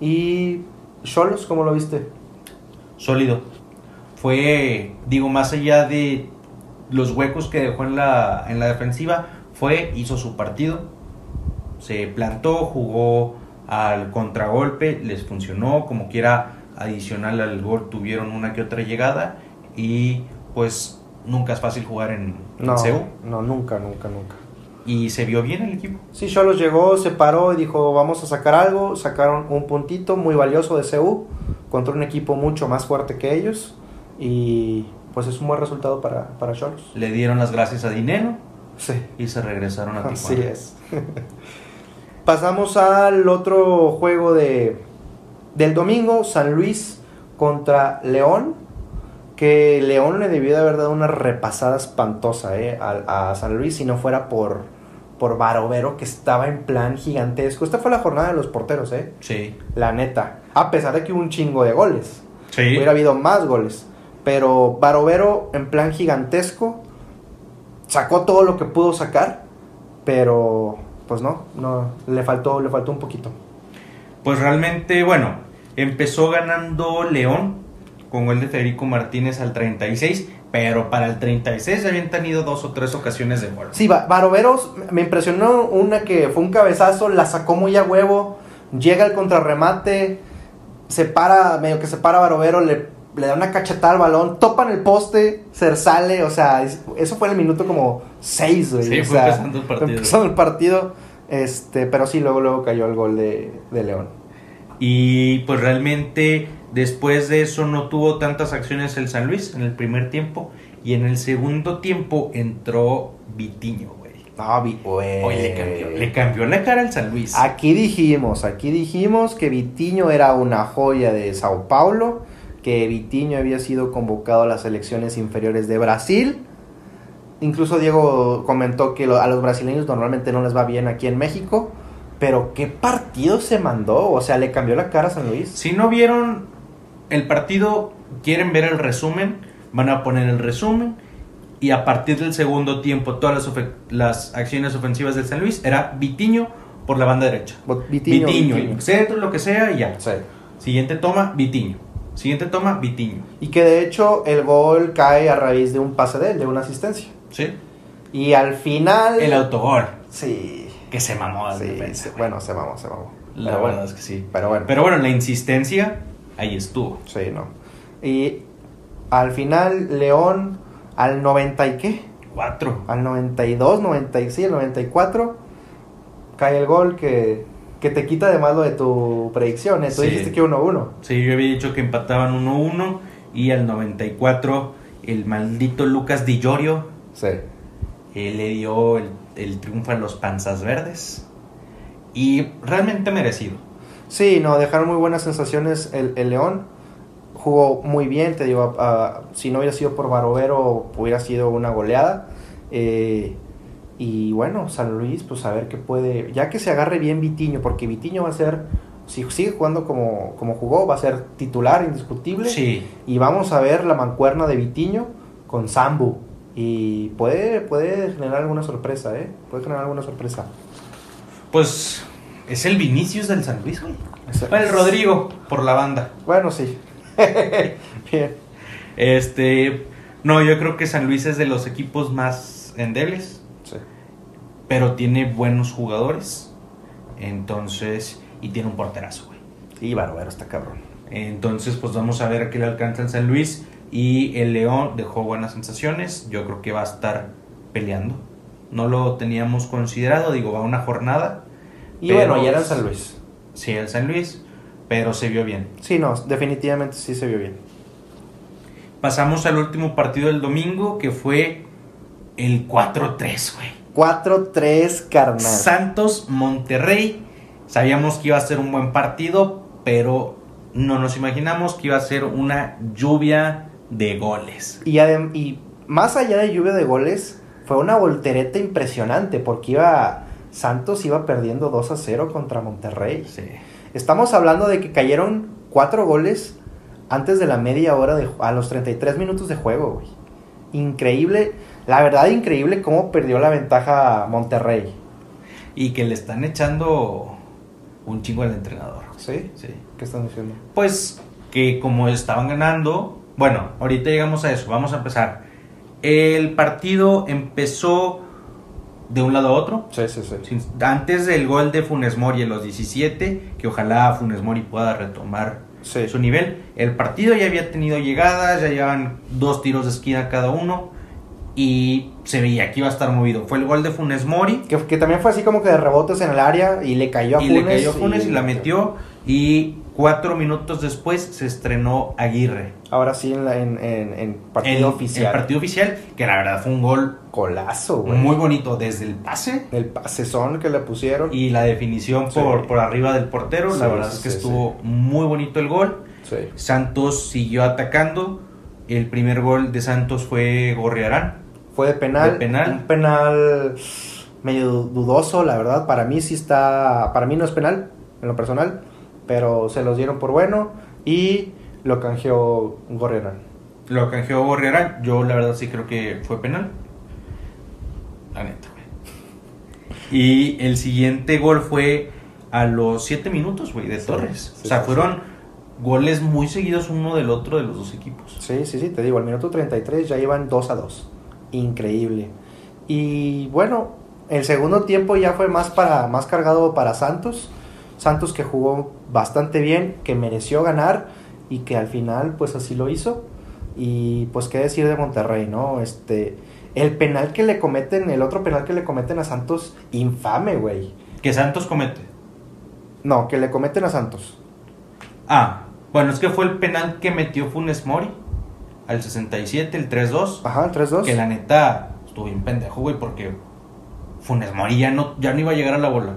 Y Cholos, ¿cómo lo viste? Sólido. Fue, digo, más allá de los huecos que dejó en la, en la defensiva, fue, hizo su partido, se plantó, jugó al contragolpe, les funcionó, como quiera, adicional al gol tuvieron una que otra llegada y pues nunca es fácil jugar en, en No, CEU. no, nunca, nunca, nunca. Y se vio bien el equipo. Sí, Cholos llegó, se paró y dijo, vamos a sacar algo. Sacaron un puntito muy valioso de CU contra un equipo mucho más fuerte que ellos. Y pues es un buen resultado para, para Cholos. Le dieron las gracias a Dinero Sí, y se regresaron a Tijuana. así es. Pasamos al otro juego de, del domingo, San Luis contra León. Que León le debió de haber dado una repasada espantosa eh, a, a San Luis si no fuera por, por Barovero, que estaba en plan gigantesco. Esta fue la jornada de los porteros, ¿eh? Sí. La neta. A pesar de que hubo un chingo de goles. Sí. Hubiera habido más goles. Pero Barovero en plan gigantesco sacó todo lo que pudo sacar. Pero pues no, no le faltó, le faltó un poquito. Pues realmente, bueno, empezó ganando León con gol de Federico Martínez al 36, pero para el 36 ya habían tenido dos o tres ocasiones de gol. Sí, Ba- Baroveros me impresionó una que fue un cabezazo, la sacó muy a huevo, llega el contrarremate, se para, medio que se para Barovero, le, le da una cachetada al balón, topan el poste, se sale, o sea, es- eso fue en el minuto como 6, güey. Sí, o fue sea, empezando el partido. empezando el partido, este, pero sí, luego, luego cayó el gol de, de León. Y pues realmente después de eso no tuvo tantas acciones el San Luis en el primer tiempo y en el segundo tiempo entró Vitiño, güey. No, vi- güey. Oye, le cambió, le cambió la cara al San Luis. Aquí dijimos, aquí dijimos que Vitiño era una joya de Sao Paulo, que Vitiño había sido convocado a las selecciones inferiores de Brasil. Incluso Diego comentó que a los brasileños normalmente no les va bien aquí en México. Pero qué partido se mandó, o sea, le cambió la cara a San Luis. Si no vieron el partido, quieren ver el resumen, van a poner el resumen y a partir del segundo tiempo todas las, las acciones ofensivas del San Luis era Vitiño por la banda derecha. Vitiño, Vitiño, Vitiño. centro, lo que sea y ya. Sí. Siguiente toma, Vitiño. Siguiente toma, Vitiño. Y que de hecho el gol cae a raíz de un pase de él, de una asistencia. ¿Sí? Y al final... El autogol, Sí. que se mamó al Sí, defensa, bueno, se mamó, se mamó. La Pero verdad bueno, es que sí. pero bueno. Pero bueno, la insistencia, ahí estuvo. Sí, no. Y al final, León, al 90 y qué? Cuatro. Al 92, 96, al 94, cae el gol que, que te quita además lo de tu predicción. ¿eh? Tú Sí. dijiste que 1-1. Sí, yo había dicho que empataban 1-1 y al 94 el maldito Lucas Di Llorio Sí. eh, le dio el, el triunfo a los Panzas Verdes. Y realmente merecido. Sí, no, dejaron muy buenas sensaciones el, el León. Jugó muy bien, te digo, ah, si no hubiera sido por Barovero, hubiera sido una goleada. Eh, y bueno, San Luis, pues a ver qué puede, ya que se agarre bien Vitiño, porque Vitiño va a ser, si sigue jugando como, como jugó, va a ser titular indiscutible. Sí, Y vamos a ver la mancuerna de Vitiño con Sambu. Y puede, puede generar alguna sorpresa, ¿eh? Puede generar alguna sorpresa. pues es el Vinicius del San Luis, güey. Ese- El Rodrigo por la banda. Bueno, sí. bien. Este, no, yo creo que San Luis es de los equipos más endebles, Sí. pero tiene buenos jugadores. Entonces, y tiene un porterazo, güey. Sí, Barovero está cabrón. Entonces, pues vamos a ver a qué le alcanza el San Luis. Y el León dejó buenas sensaciones. Yo creo que va a estar peleando. No lo teníamos considerado, digo, va una jornada. Y Pero- bueno, ya era en San Luis. Sí, el San Luis, pero se vio bien. Sí, no, definitivamente sí se vio bien. Pasamos al último partido del domingo, que fue el 4-3, güey. 4-3 carnal. Santos Monterrey. Sabíamos que iba a ser un buen partido, pero no nos imaginamos que iba a ser una lluvia de goles. Y, y más allá de lluvia de goles, fue una voltereta impresionante porque iba Santos iba perdiendo 2 a 0 contra Monterrey. Sí. Estamos hablando de que cayeron 4 goles antes de la media hora de a los 33 minutos de juego, güey. Increíble, la verdad increíble cómo perdió la ventaja Monterrey. Y que le están echando un chingo al entrenador. ¿Sí? Sí. ¿Qué están diciendo? Pues que como estaban ganando, bueno, ahorita llegamos a eso, vamos a empezar. El partido empezó de un lado a otro. Sí, sí, sí. Antes del gol de Funes Mori en los 17, que ojalá Funes Mori pueda retomar Sí. su nivel. El partido ya había tenido llegadas, ya llevan dos tiros de esquina cada uno y se veía que iba a estar movido. Fue el gol de Funes Mori Que, que también fue así como que de rebotes en el área y le cayó a y Funes. le cayó Funes y, la metió y cuatro minutos después se estrenó Aguirre. Ahora sí en, la, en, en, en partido el, oficial. el partido oficial, que la verdad fue un gol Golazo, güey. muy bonito desde el pase El pasezón que le pusieron. y la definición Sí. por, por arriba del portero. la verdad sí, es que estuvo muy bonito el gol. Santos siguió atacando. El primer gol de Santos fue Gorriarán. Fue de penal. De penal. Un penal medio dudoso, la verdad. Para mí sí está. Para mí no es penal, en lo personal. Pero se los dieron por bueno. Y lo canjeó Gorriarán. Lo canjeó Gorriarán. Yo la verdad sí creo que fue penal. La neta. Y el siguiente gol fue a los 7 minutos, güey, de Torres. sí, o sea, sí, fueron goles muy seguidos uno del otro de los dos equipos. Sí, sí, sí, te digo, al minuto 33 ya iban 2 a 2. Increíble. Y bueno, el segundo tiempo ya fue más, para, más cargado para Santos. Santos que jugó bastante bien, que mereció ganar y que al final pues así lo hizo. Y pues qué decir de Monterrey, ¿no? Este, el penal que le cometen, el otro penal que le cometen a Santos, infame, güey. Que Santos comete. No, que le cometen a Santos. Ah, bueno, es que fue el penal que metió Funes Mori al 67, el 3-2. Ajá, el 3-2. Que la neta estuvo bien pendejo, güey, porque Funes Mori ya no, ya no iba a llegar a la bola.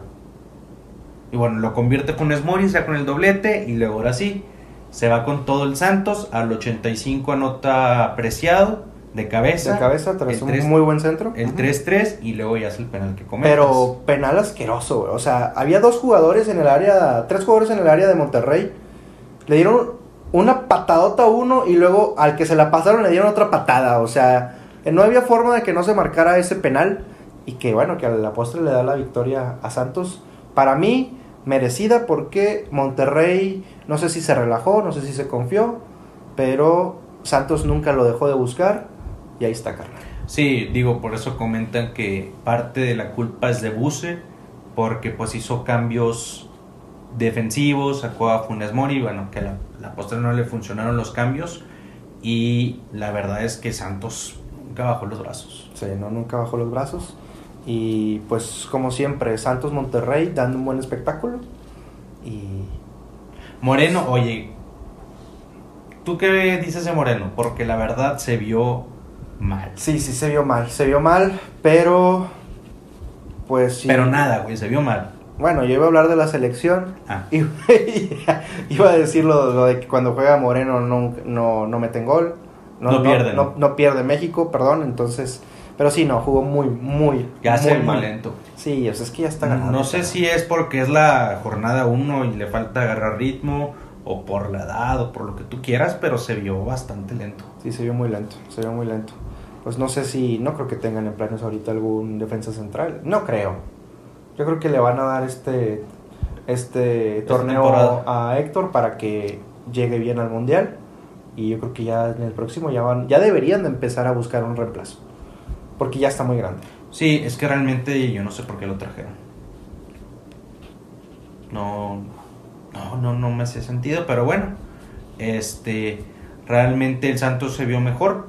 Y bueno, lo convierte Funes Mori, sea con el doblete, y luego ahora sí, se va con todo el Santos. Al 85 anota apreciado de cabeza. De cabeza, tras un muy buen centro. El Ujú. 3-3 y luego ya es el penal que comete. Pero penal asqueroso, güey. O sea, había dos jugadores en el área, tres jugadores en el área de Monterrey. Le dieron una patadota a uno y luego al que se la pasaron le dieron otra patada. O sea, no había forma de que no se marcara ese penal. Y que bueno, que a la postre le da la victoria a Santos. Para mí, merecida porque Monterrey, no sé si se relajó, no sé si se confió. Pero Santos nunca lo dejó de buscar. Y ahí está, carnal. Sí, digo, por eso comentan que parte de la culpa es de Buse, porque pues hizo cambios defensivos, sacó a Funes Mori, bueno, que a la, la postre no le funcionaron los cambios, y la verdad es que Santos nunca bajó los brazos. Sí, no, nunca bajó los brazos. Y pues como siempre, Santos Monterrey dando un buen espectáculo. Y Moreno, oye, ¿tú qué dices de Moreno? Porque la verdad se vio mal. sí, sí se vio mal, se vio mal, pero pues sí. Pero nada, güey, se vio mal. Bueno, yo iba a hablar de la selección. Ah, y iba a decir lo, lo de que cuando juega Moreno no, no, no meten gol. No pierden. No, no pierde México, perdón. Entonces, pero sí, no, jugó muy, muy, ya se muy ve muy lento. Sí, o sea, es que ya está ganando. No sé si es porque es la jornada 1 y le falta agarrar ritmo, o por la edad, o por lo que tú quieras, pero se vio bastante lento. Sí, se vio muy lento, se vio muy lento. Pues no sé si, no creo que tengan en planes ahorita algún defensa central. No creo. Yo creo que le van a dar este, este torneo temporada. a Héctor para que llegue bien al mundial. Y yo creo que ya en el próximo ya van, ya deberían de empezar a buscar un reemplazo. Porque ya está muy grande. Sí, es que realmente yo no sé por qué lo trajeron. No, no, no, no me hace sentido, pero bueno, este, realmente el Santos se vio mejor,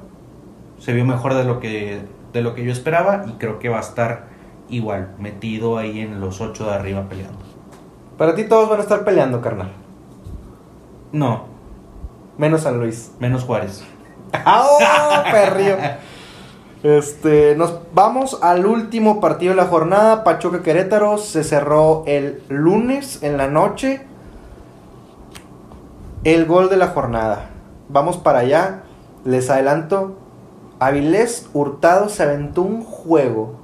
se vio mejor de lo que, de lo que yo esperaba y creo que va a estar igual, metido ahí en los ocho de arriba peleando. Para ti todos van a estar peleando, carnal. No, Menos San Luis. menos Juárez. ¡Ah, perrillo! Este, nos vamos al último partido de la jornada. Pachuca Querétaro se cerró el lunes en la noche. El gol de la jornada. Vamos para allá. Les adelanto. Avilés Hurtado se aventó un juego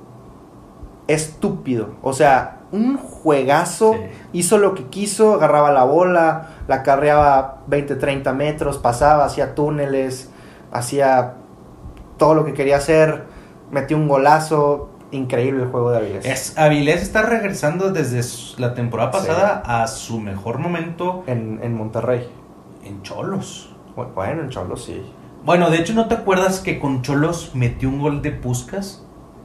estúpido. O sea, un juegazo. Sí. Hizo lo que quiso, agarraba la bola, la carreaba 20, 30 metros, pasaba, hacía túneles, hacía todo lo que quería hacer, metió un golazo. Increíble el juego de Avilés. Es, Avilés está regresando desde la temporada Sí. pasada a su mejor momento En, en Monterrey. en Cholos. Bueno, en Cholos sí. Bueno, de hecho, ¿no te acuerdas que con Cholos metió un gol de Puskas?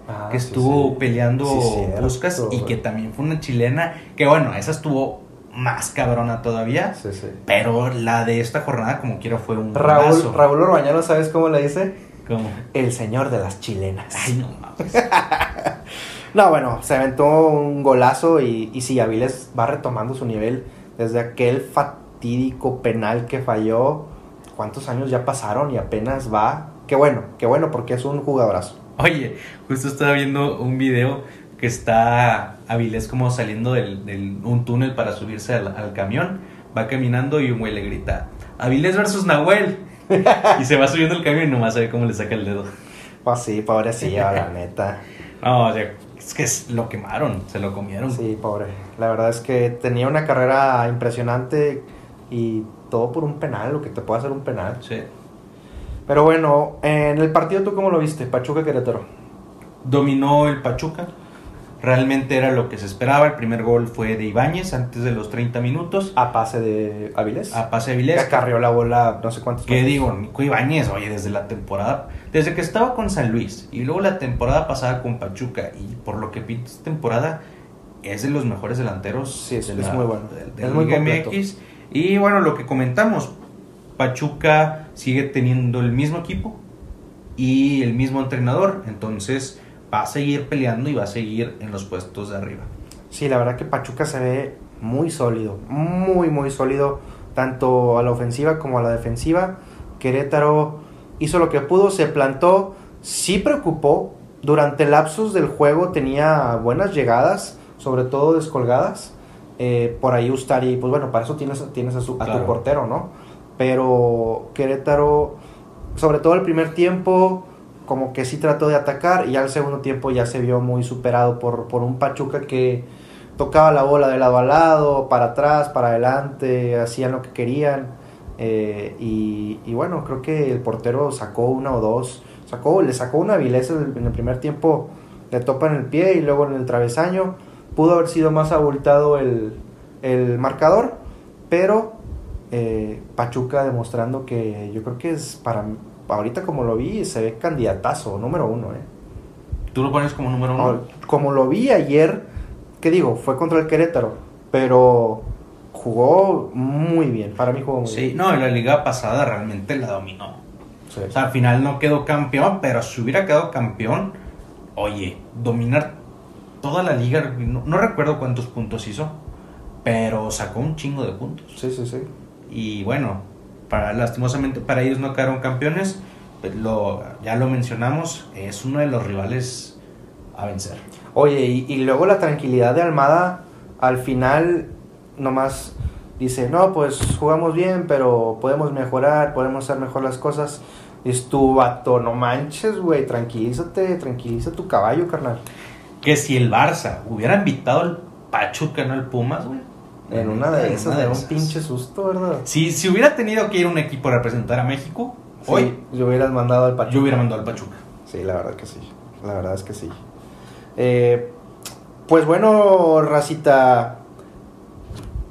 Ah, que estuvo sí. peleando Sí, Puskas y que también fue una chilena. Que bueno, esa estuvo más cabrona todavía. Sí, sí. Pero la de esta jornada, como quiera, fue un Raúl, golazo. Raúl Orbañano, ¿sabes cómo le dice? ¿Cómo? El señor de las chilenas. Ay, no mames. No, bueno, se aventó un golazo y, y sí, Avilés va retomando su nivel desde aquel fatídico penal que falló. ¿Cuántos años ya pasaron y apenas va? Qué bueno, qué bueno porque es un jugadorazo. Oye, justo estaba viendo un video que está Avilés como saliendo del, del- un túnel para subirse al, al camión. Va caminando y un güey le grita, Avilés versus Nahuel. y se va subiendo el camión y nomás se ve cómo le saca el dedo. Pues sí, pobrecilla, la neta. No, o sea, es que lo quemaron, se lo comieron. Sí, pobre. La verdad es que tenía una carrera impresionante y todo por un penal, lo que te puede hacer un penal. Sí. Pero bueno, en el partido, ¿tú cómo lo viste? Pachuca Querétaro. Dominó el Pachuca. Realmente era lo que se esperaba. El primer gol fue de Ibáñez antes de los 30 minutos. A pase de Avilés. A pase de Que Vilés. acarreó la bola no sé cuántos ¿Qué digo? Nico Ibáñez, oye, desde la temporada, desde que estaba con San Luis y luego la temporada pasada con Pachuca y por lo que pinta esta temporada es de los mejores delanteros Sí, es- de es la, muy bueno. de- de Es muy. MX. Y bueno, lo que comentamos, Pachuca sigue teniendo el mismo equipo y el mismo entrenador, entonces va a seguir peleando y va a seguir en los puestos de arriba. Sí, la verdad que Pachuca se ve muy sólido, muy, muy sólido, tanto a la ofensiva como a la defensiva. Querétaro hizo lo que pudo, se plantó, sí preocupó. Durante lapsos del juego tenía buenas llegadas, sobre todo descolgadas. Eh, por ahí Ustari, pues bueno, para eso tienes, tienes a, su- a Claro. tu portero, ¿no? Pero Querétaro, sobre todo el primer tiempo, como que sí trató de atacar y ya el segundo tiempo ya se vio muy superado por, por un Pachuca que tocaba la bola de lado a lado, para atrás, para adelante, hacían lo que querían. eh, y, y bueno, creo que el portero sacó una o dos, sacó, le sacó una vileza en el primer tiempo, le topa en el pie y luego en el travesaño. Pudo haber sido más abultado el, el marcador, pero eh, Pachuca demostrando que yo creo que es para ahorita como lo vi, se ve candidatazo número uno. Eh. ¿Tú lo pones como número uno? No, como lo vi ayer, ¿qué digo? Fue contra el Querétaro, pero jugó muy bien. Para mí jugó muy Sí, bien. no, en la liga pasada realmente la dominó. Sí. O sea, al final no quedó campeón, pero si hubiera quedado campeón, oye, dominar toda la liga, no, no recuerdo cuántos puntos hizo, pero sacó un chingo de puntos. sí, sí, sí. Y bueno, para, lastimosamente para ellos no quedaron campeones, pero lo, ya lo mencionamos, es uno de los rivales a vencer. Oye, y, y luego la tranquilidad de Almada, al final nomás dice, no, pues jugamos bien, pero podemos mejorar, podemos hacer mejor las cosas. Es tu vato, no manches, güey, tranquilízate, tranquiliza tu caballo, carnal. Que si el Barça hubiera invitado al Pachuca, no al Pumas, güey. En una de esas, una de un esas. pinche susto, ¿verdad? Si, si hubiera tenido que ir un equipo a representar a México, hoy Sí, yo hubieras mandado al Pachuca. yo hubiera mandado al Pachuca. Sí, la verdad que sí. La verdad es que sí. Eh, pues bueno, Racita.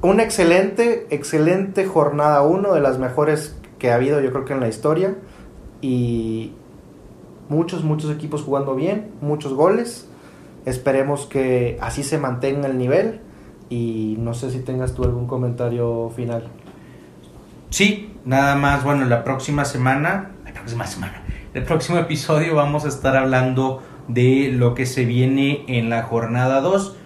Una excelente, excelente jornada uno de las mejores que ha habido, yo creo que en la historia. Y muchos, muchos equipos jugando bien, muchos goles. Esperemos que así se mantenga el nivel. Y no sé si tengas tú algún comentario final. Sí, nada más, bueno, la próxima semana, la próxima semana, el próximo episodio vamos a estar hablando de lo que se viene en la jornada 2,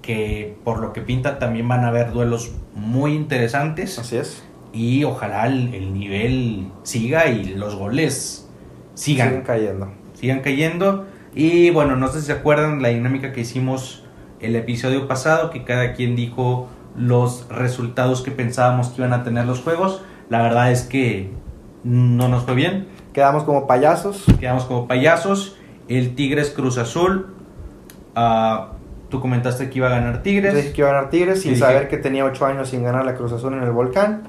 que por lo que pinta también van a haber duelos muy interesantes Así es. y ojalá el, el nivel siga y los goles sigan. Siguen cayendo. sigan cayendo. Y bueno, no sé si se acuerdan la dinámica que hicimos el episodio pasado, que cada quien dijo los resultados que pensábamos que iban a tener los juegos. La verdad es que no nos fue bien. Quedamos como payasos. Quedamos como payasos. El Tigres Cruz Azul. ah, tú comentaste que iba a ganar Tigres. dije que iba a ganar Tigres sin dije- saber que tenía 8 años sin ganar la Cruz Azul en el volcán.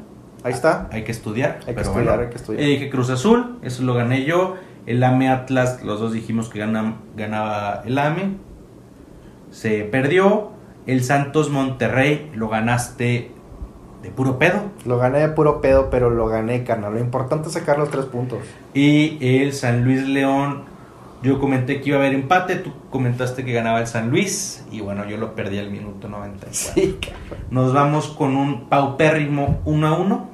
Ahí está. Hay que estudiar. Hay que estudiar, bueno. hay que estudiar. Eh, dije Cruz Azul, eso lo gané yo. El AME Atlas, los dos dijimos que gana- ganaba el AME. Se perdió. El Santos Monterrey lo ganaste de puro pedo. Lo gané de puro pedo, pero lo gané, carnal. Lo importante es sacar los tres puntos. Y el San Luis León Yo comenté que iba a haber empate, tú comentaste que ganaba el San Luis y bueno, yo lo perdí al minuto 94. Sí, Nos vamos con un paupérrimo 1 a 1.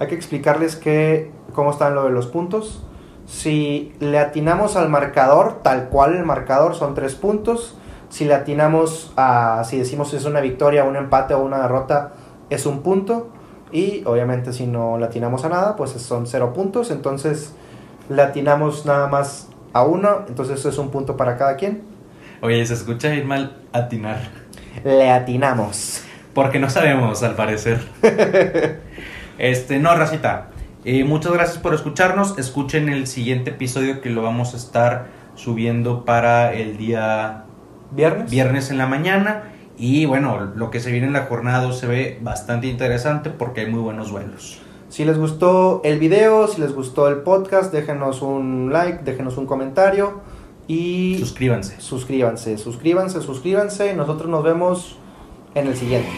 Hay que explicarles que cómo están lo de los puntos. Si le atinamos al marcador, tal cual el marcador son tres puntos. Si le atinamos a, si decimos es una victoria, un empate o una derrota, es un punto. Y obviamente si no le atinamos a nada, pues son cero puntos. Entonces le atinamos nada más a uno, entonces eso es un punto para cada quien. Oye, se escucha bien mal atinar. Le atinamos. Porque no sabemos, al parecer. este, no, Racita. Eh, muchas gracias por escucharnos. Escuchen el siguiente episodio que lo vamos a estar subiendo para el día ¿Viernes? viernes en la mañana. Y bueno, lo que se viene en la jornada se ve bastante interesante porque hay muy buenos vuelos. Si les gustó el video, si les gustó el podcast, déjenos un like, déjenos un comentario y Suscríbanse. suscríbanse, suscríbanse, suscríbanse. Nosotros nos vemos en el siguiente.